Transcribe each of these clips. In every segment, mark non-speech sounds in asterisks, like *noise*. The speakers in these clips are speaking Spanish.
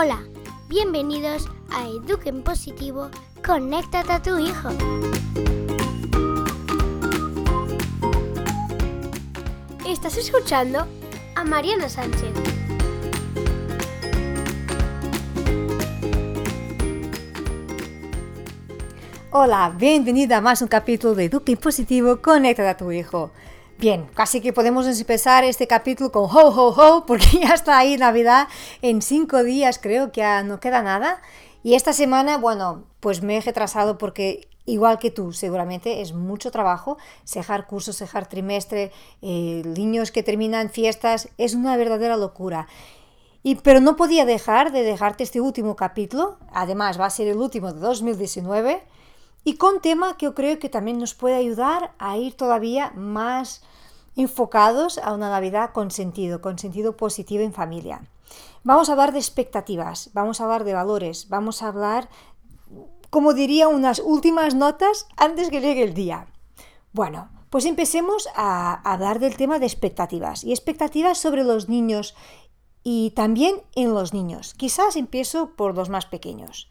Hola, bienvenidos a Eduquen Positivo, conéctate a tu hijo. Estás escuchando a Mariana Sánchez. Hola, bienvenida a más un capítulo de Eduque Positivo, conéctate a tu hijo. Bien, casi que podemos empezar este capítulo con ho ho ho, porque *laughs* ya está ahí Navidad en cinco días, creo que ya no queda nada. Y esta semana, bueno, pues me he retrasado porque igual que tú, seguramente es mucho trabajo, cejar cursos, cejar trimestre, eh, niños que terminan fiestas, es una verdadera locura. Y, pero no podía dejar de dejarte este último capítulo, además va a ser el último de 2019, y con tema que yo creo que también nos puede ayudar a ir todavía más enfocados a una Navidad con sentido, con sentido positivo en familia. Vamos a hablar de expectativas, vamos a hablar de valores, vamos a hablar, como diría, unas últimas notas antes que llegue el día. Bueno, pues empecemos a hablar del tema de expectativas y expectativas sobre los niños y también en los niños. Quizás empiezo por los más pequeños.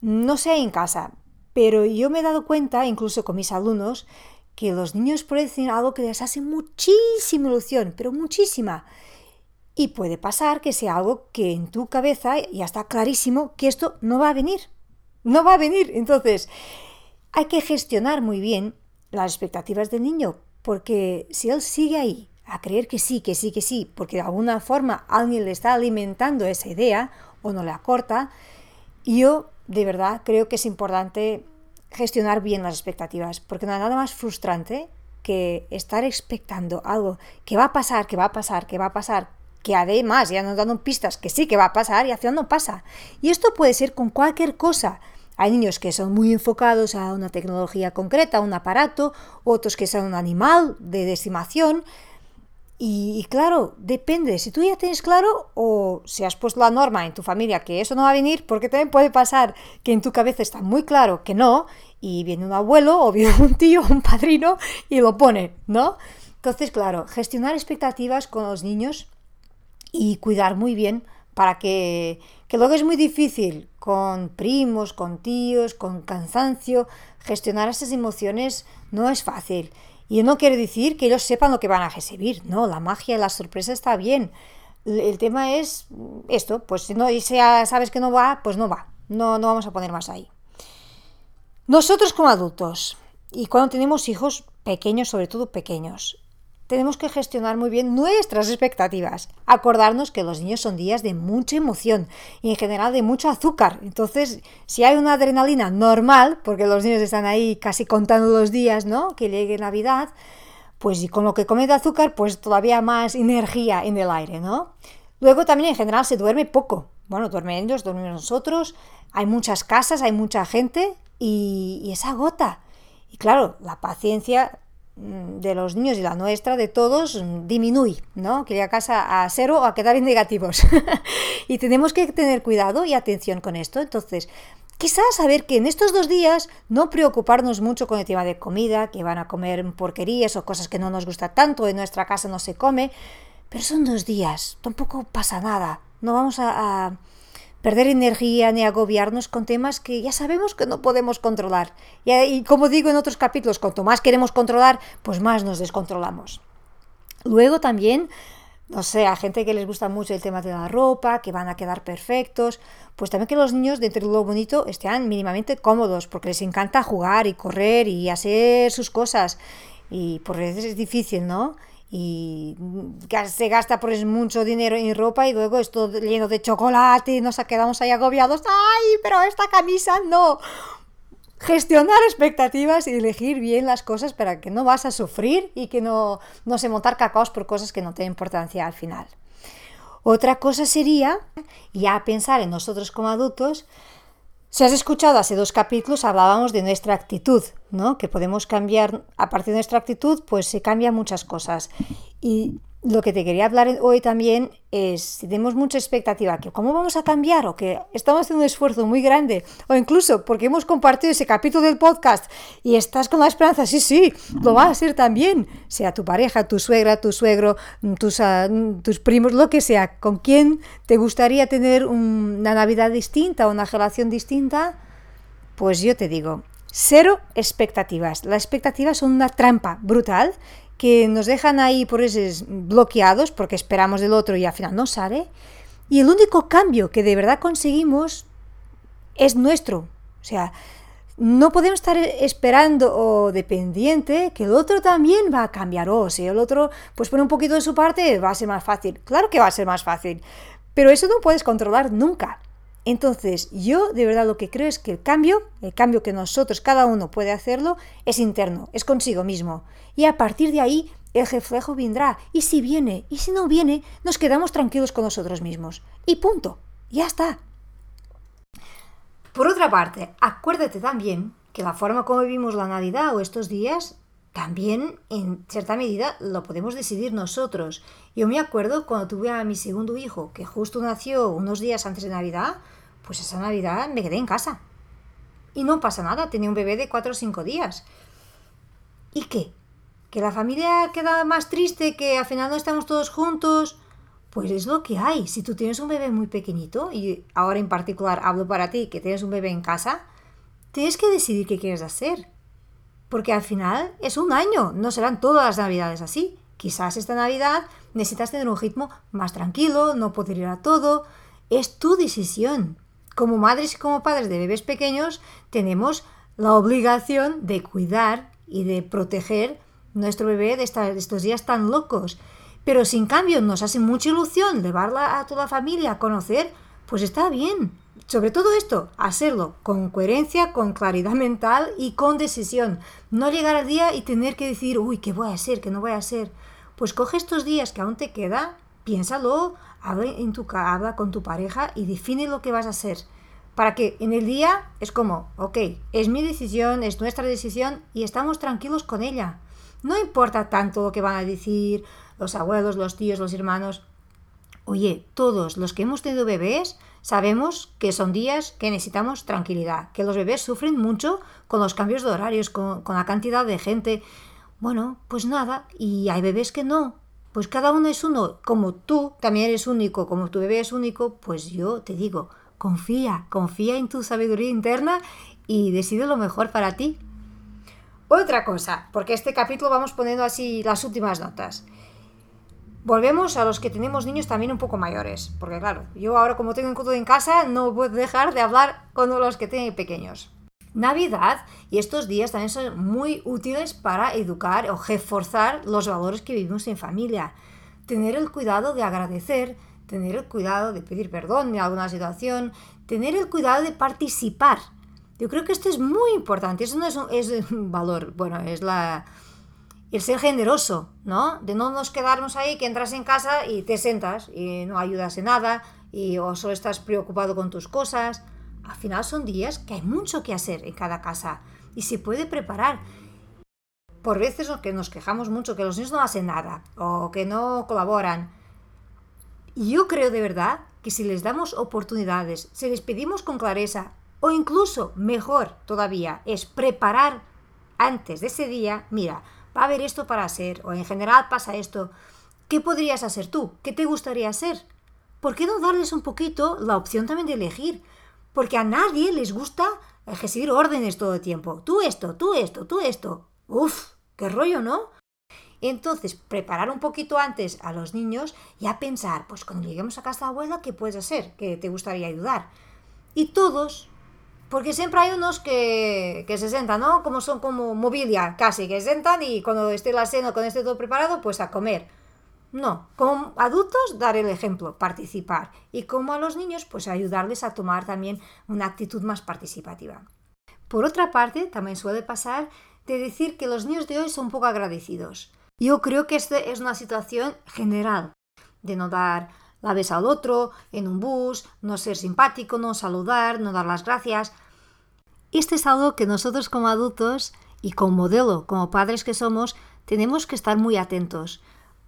No sé en casa, pero yo me he dado cuenta, incluso con mis alumnos, que los niños decir algo que les hace muchísima ilusión, pero muchísima. Y puede pasar que sea algo que en tu cabeza ya está clarísimo que esto no va a venir. No va a venir. Entonces, hay que gestionar muy bien las expectativas del niño, porque si él sigue ahí a creer que sí, que sí, que sí, porque de alguna forma alguien le está alimentando esa idea o no le acorta, yo de verdad creo que es importante gestionar bien las expectativas, porque no hay nada más frustrante que estar expectando algo que va a pasar, que va a pasar, que va a pasar, que además ya nos dan pistas que sí que va a pasar y al final no pasa. Y esto puede ser con cualquier cosa. Hay niños que son muy enfocados a una tecnología concreta, a un aparato, otros que son un animal de estimación, y, claro, depende, si tú ya tienes claro o si has puesto la norma en tu familia que eso no va a venir, porque también puede pasar que en tu cabeza está muy claro que no, y viene un abuelo o *laughs* viene un tío o un padrino y lo pone, ¿no? Entonces, claro, gestionar expectativas con los niños y cuidar muy bien para que, que luego es muy difícil con primos, con tíos, con cansancio, gestionar esas emociones no es fácil. Y no quiere decir que ellos sepan lo que van a recibir, no, la magia, la sorpresa está bien. El tema es esto, pues si no y sea, sabes que no va, pues no va, no, no vamos a poner más ahí. Nosotros como adultos, y cuando tenemos hijos pequeños, sobre todo pequeños, tenemos que gestionar muy bien nuestras expectativas. Acordarnos que los niños son días de mucha emoción y en general de mucho azúcar. Entonces, si hay una adrenalina normal, porque los niños están ahí casi contando los días, ¿no? Que llegue Navidad, pues y con lo que come de azúcar, pues todavía más energía en el aire, ¿no? Luego también en general se duerme poco. Bueno, duermen ellos, dormimos nosotros, hay muchas casas, hay mucha gente y, y esa gota. Y claro, la paciencia de los niños y la nuestra, de todos, mm, disminuye, ¿no? Que a casa a cero o a quedar en negativos. *laughs* y tenemos que tener cuidado y atención con esto. Entonces, quizás saber que en estos dos días no preocuparnos mucho con el tema de comida, que van a comer porquerías o cosas que no nos gusta tanto, en nuestra casa no se come, pero son dos días, tampoco pasa nada. No vamos a perder energía ni agobiarnos con temas que ya sabemos que no podemos controlar. Y, como digo en otros capítulos, cuanto más queremos controlar, pues más nos descontrolamos. Luego también, no sé, a gente que les gusta mucho el tema de la ropa, que van a quedar perfectos, pues también que los niños, dentro de lo bonito, estén mínimamente cómodos, porque les encanta jugar y correr y hacer sus cosas. Y por veces es difícil, ¿no? Y se gasta pues mucho dinero en ropa y luego esto lleno de chocolate y nos quedamos ahí agobiados. ¡Ay, pero esta camisa no! Gestionar expectativas y elegir bien las cosas para que no vas a sufrir y que no, no se montar cacaos por cosas que no tienen importancia al final. Otra cosa sería ya pensar en nosotros como adultos, si has escuchado hace dos capítulos, hablábamos de nuestra actitud, ¿no? Que podemos cambiar, a partir de nuestra actitud, pues se cambian muchas cosas. Y lo que te quería hablar hoy también es si tenemos mucha expectativa, que cómo vamos a cambiar o que estamos haciendo un esfuerzo muy grande o incluso porque hemos compartido ese capítulo del podcast y estás con la esperanza, sí, sí, lo va a hacer también, sea tu pareja, tu suegra, tu suegro, tus, uh, tus primos, lo que sea, con quien te gustaría tener una Navidad distinta o una relación distinta, pues yo te digo, cero expectativas. Las expectativas son una trampa brutal que nos dejan ahí por esos bloqueados porque esperamos del otro y al final no sale. Y el único cambio que de verdad conseguimos es nuestro. O sea, no podemos estar esperando o dependiente que el otro también va a cambiar. O si el otro pues pone un poquito de su parte, va a ser más fácil. Claro que va a ser más fácil. Pero eso no puedes controlar nunca. Entonces, yo de verdad lo que creo es que el cambio, el cambio que nosotros, cada uno puede hacerlo, es interno, es consigo mismo. Y a partir de ahí, el reflejo vendrá. Y si viene, y si no viene, nos quedamos tranquilos con nosotros mismos. Y punto. Ya está. Por otra parte, acuérdate también que la forma como vivimos la Navidad o estos días, también en cierta medida lo podemos decidir nosotros. Yo me acuerdo cuando tuve a mi segundo hijo, que justo nació unos días antes de Navidad, pues esa Navidad me quedé en casa. Y no pasa nada, tenía un bebé de 4 o 5 días. ¿Y qué? ¿Que la familia queda más triste, que al final no estamos todos juntos? Pues es lo que hay. Si tú tienes un bebé muy pequeñito, y ahora en particular hablo para ti, que tienes un bebé en casa, tienes que decidir qué quieres hacer. Porque al final es un año, no serán todas las navidades así. Quizás esta Navidad necesitas tener un ritmo más tranquilo, no poder ir a todo. Es tu decisión como madres y como padres de bebés pequeños, tenemos la obligación de cuidar y de proteger nuestro bebé de, estos días tan locos. Pero sin cambio nos hace mucha ilusión llevarla a toda la familia a conocer, pues está bien. Sobre todo esto, hacerlo con coherencia, con claridad *laughs* mental y con decisión. No llegar al día y tener que decir, uy, ¿qué voy a hacer? ¿Qué no voy a hacer? Pues coge estos días que aún te queda, piénsalo, habla, en tu, habla con tu pareja y define lo que vas a hacer. Para que en el día es como, ok, es mi decisión, es nuestra decisión y estamos tranquilos con ella. No importa tanto lo que van a decir los abuelos, los tíos, los hermanos. Oye, todos los que hemos tenido bebés sabemos que son días que necesitamos tranquilidad, que los bebés sufren mucho con los cambios de horarios, con, con la cantidad de gente. Bueno, pues nada, y hay bebés que no, pues cada uno es uno, como tú también eres único, como tu bebé es único, pues yo te digo, confía, confía en tu sabiduría interna y decide lo mejor para ti. Otra cosa, porque este capítulo vamos poniendo así las últimas notas. Volvemos a los que tenemos niños también un poco mayores, porque claro, yo ahora como tengo un cuto en casa no puedo dejar de hablar con los que tienen pequeños. Navidad y estos días también son muy útiles para educar o reforzar los valores que vivimos en familia. Tener el cuidado de agradecer, tener el cuidado de pedir perdón en alguna situación, tener el cuidado de participar. Yo creo que esto es muy importante. Eso no es un, es valor, bueno, es la, el ser generoso, ¿no? De no nos quedarnos ahí, que entras en casa y te sentas y no ayudas en nada y o solo estás preocupado con tus cosas al final son días que hay mucho que hacer en cada casa y se puede preparar. Por veces que nos quejamos mucho que los niños no hacen nada o que no colaboran. Y yo creo de verdad que si les damos oportunidades, si les pedimos con clareza o incluso mejor todavía es preparar antes de ese día, mira, va a haber esto para hacer o en general pasa esto, ¿qué podrías hacer tú? ¿Qué te gustaría hacer? ¿Por qué no darles un poquito la opción también de elegir? Porque a nadie les gusta recibir órdenes todo el tiempo. Tú esto, tú esto, tú esto. Uf, qué rollo, ¿no? Entonces, preparar un poquito antes a los niños y a pensar, pues cuando lleguemos a casa de abuela, ¿qué puedes hacer? ¿Qué te gustaría ayudar? Y todos, porque siempre hay unos que, que se sentan, ¿no? Como son como mobilia, casi, que se sentan y cuando esté la cena, cuando esté todo preparado, pues a comer. No, como adultos dar el ejemplo, participar y como a los niños pues ayudarles a tomar también una actitud más participativa. Por otra parte, también suele pasar de decir que los niños de hoy son poco agradecidos. Yo creo que esta es una situación general, de no dar la vez al otro en un bus, no ser simpático, no saludar, no dar las gracias. Este es algo que nosotros como adultos y como modelo, como padres que somos, tenemos que estar muy atentos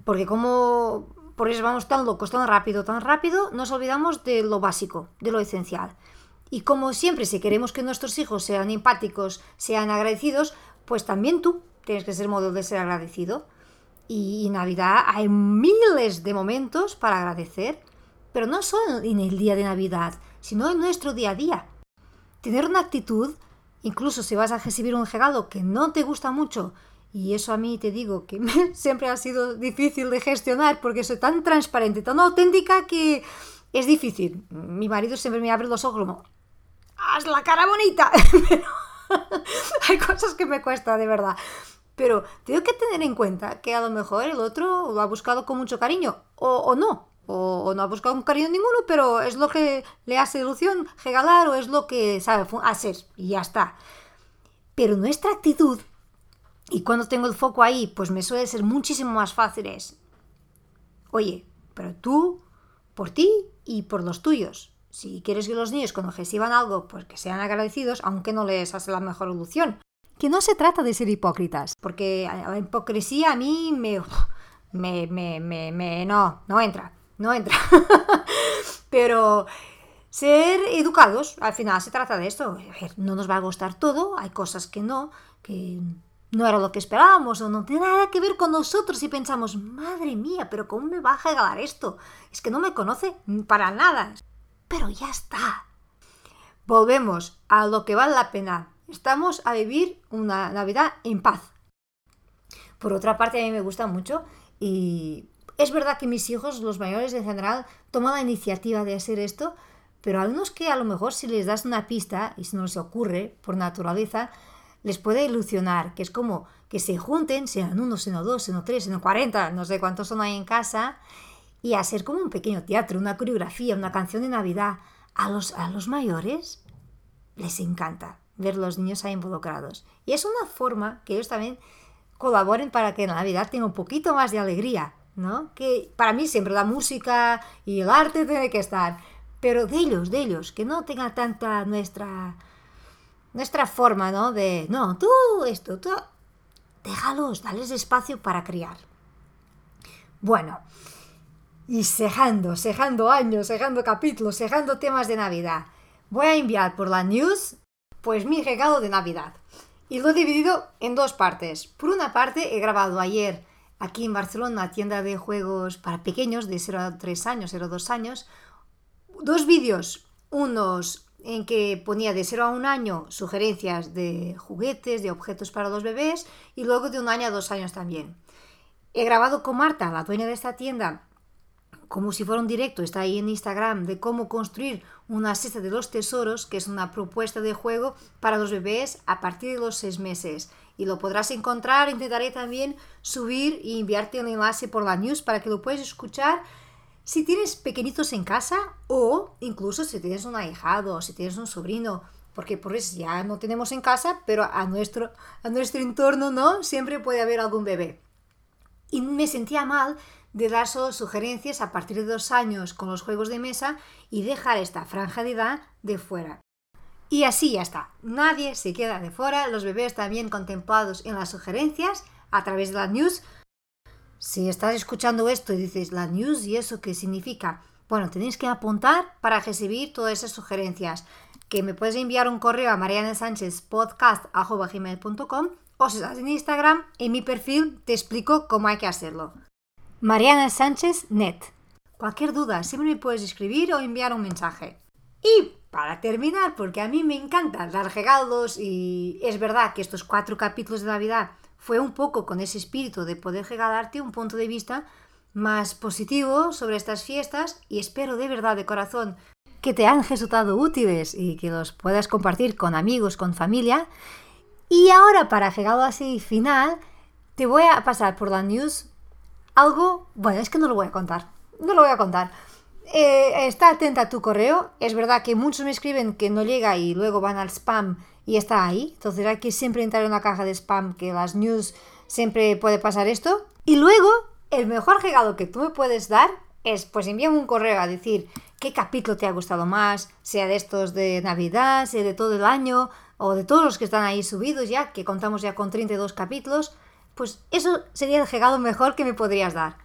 Porque como por eso vamos tan locos, tan rápido, tan rápido, nos olvidamos de lo básico, de lo esencial. Y como siempre, si queremos que nuestros hijos sean empáticos, sean agradecidos, pues también tú tienes que ser modelo de ser agradecido. Y en Navidad hay miles de momentos para agradecer, pero no solo en el día de Navidad, sino en nuestro día a día. Tener una actitud, incluso si vas a recibir un regalo que no te gusta mucho, y eso a mí te digo que *laughs* siempre ha sido difícil de gestionar porque soy tan transparente, tan auténtica que es difícil. Mi marido siempre me abre los ojos como, haz la cara bonita. *laughs* *laughs* hay cosas que me cuesta, de verdad. Pero tengo que tener en cuenta que a lo mejor el otro lo ha buscado con mucho cariño, o, no, o, no ha buscado con cariño ninguno, pero es lo que le hace ilusión regalar o es lo que sabe hacer, y ya está. Pero nuestra actitud, y cuando tengo el foco ahí, pues me suele ser muchísimo más fácil es, oye, pero tú, por ti y por los tuyos. Si quieres que los niños cuando reciban algo, pues que sean agradecidos, aunque no les hace la mejor ilusión. Que no se trata de ser hipócritas, porque la hipocresía a mí me... me, me, me, me no, no entra, no entra. *laughs* Pero ser educados, al final se trata de esto. A ver, no nos va a gustar todo, hay cosas que no, que no era lo que esperábamos o no tiene nada que ver con nosotros y pensamos, madre mía, pero ¿cómo me va a regalar esto? Es que no me conoce para nada pero ya está. Volvemos a lo que vale la pena. Estamos a vivir una Navidad en paz. Por otra parte, a mí me gusta mucho y es verdad que mis hijos, los mayores en general, toman la iniciativa de hacer esto, pero a unos que a lo mejor si les das una pista y si no les ocurre por naturaleza, les puede ilusionar, que es como que se junten, sean uno, sean dos, sean tres, sean cuarenta, no sé cuántos son ahí en casa, y hacer como un pequeño teatro, una coreografía, una canción de Navidad. A los, a los mayores les encanta ver los niños ahí involucrados. Y es una forma que ellos también colaboren para que la Navidad tenga un poquito más de alegría, ¿no? Que para mí siempre la música y el arte tiene que estar, pero de ellos, de ellos, que no tenga tanta nuestra nuestra forma, ¿no? De, no, tú esto, tú déjalos, dales espacio para criar. Bueno, y cejando, cejando años, cejando capítulos, cejando temas de Navidad. Voy a enviar por la news pues mi regalo de Navidad. Y lo he dividido en dos partes. Por una parte he grabado ayer aquí en Barcelona, tienda de juegos para pequeños de 0 a 3 años, 0 a 2 años, dos vídeos, unos en que ponía de 0 a 1 año sugerencias de juguetes, de objetos para los bebés y luego de un año a dos años también. He grabado con Marta, la dueña de esta tienda, como si fuera un directo, está ahí en Instagram, de cómo construir una cesta de los tesoros, que es una propuesta de juego para los bebés a partir de los seis meses. Y lo podrás encontrar, intentaré también subir y enviarte el enlace por la news para que lo puedas escuchar si tienes pequeñitos en casa o incluso si tienes un ahijado o si tienes un sobrino, porque por eso ya no tenemos en casa, pero a nuestro, a nuestro entorno no, siempre puede haber algún bebé. Y me sentía mal de dar solo sugerencias a partir de dos años con los juegos de mesa y dejar esta franja de edad de fuera. Y así ya está, nadie se queda de fuera, los bebés también contemplados en las sugerencias a través de la news. Si estás escuchando esto y dices la news y eso qué significa, bueno, tenéis que apuntar para recibir todas esas sugerencias. Que me puedes enviar un correo a marianasanchezpodcast.com o si estás en Instagram, en mi perfil te explico cómo hay que hacerlo. Mariana Sánchez Net. Cualquier duda, siempre me puedes escribir o enviar un mensaje. Y para terminar, porque a mí me encanta dar regalos y es verdad que estos cuatro capítulos de Navidad fue un poco con ese espíritu de poder regalarte un punto de vista más positivo sobre estas fiestas y espero de verdad de corazón que te han resultado útiles y que los puedas compartir con amigos, con familia. Y ahora para regalo así final, te voy a pasar por la news algo, bueno, es que no lo voy a contar, no lo voy a contar. Eh, está atenta a tu correo, es verdad que muchos me escriben que no llega y luego van al spam y está ahí, entonces hay que siempre entrar en una caja de spam, que las news siempre puede pasar esto. Y luego, el mejor regalo que tú me puedes dar es, pues envíame un correo a decir qué capítulo te ha gustado más, sea de estos de Navidad, sea de todo el año, o de todos los que están ahí subidos ya, que contamos ya con 32 capítulos pues eso sería el regalo mejor que me podrías dar.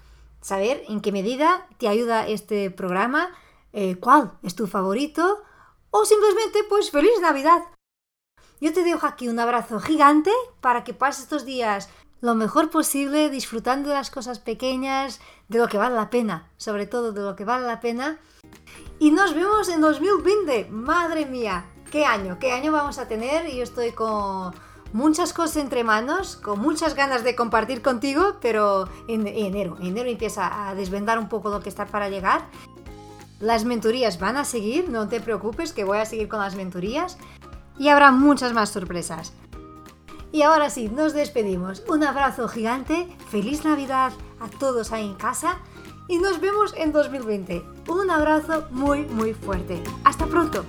saber en qué medida te ayuda este programa, eh, cuál es tu favorito o simplemente pues feliz Navidad. Yo te dejo aquí un abrazo gigante para que pases estos días lo mejor posible disfrutando de las cosas pequeñas, de lo que vale la pena, sobre todo de lo que vale la pena. Y nos vemos en 2020. Madre mía, qué año, qué año vamos a tener. Yo estoy con muchas cosas entre manos, con muchas ganas de compartir contigo, pero en, enero, en enero empieza a desvendar un poco lo que está para llegar. Las mentorías van a seguir, no te preocupes que voy a seguir con las mentorías y habrá muchas más sorpresas. Y ahora sí, nos despedimos. Un abrazo gigante, feliz Navidad a todos ahí en casa y nos vemos en 2020. Un abrazo muy muy fuerte. Hasta pronto.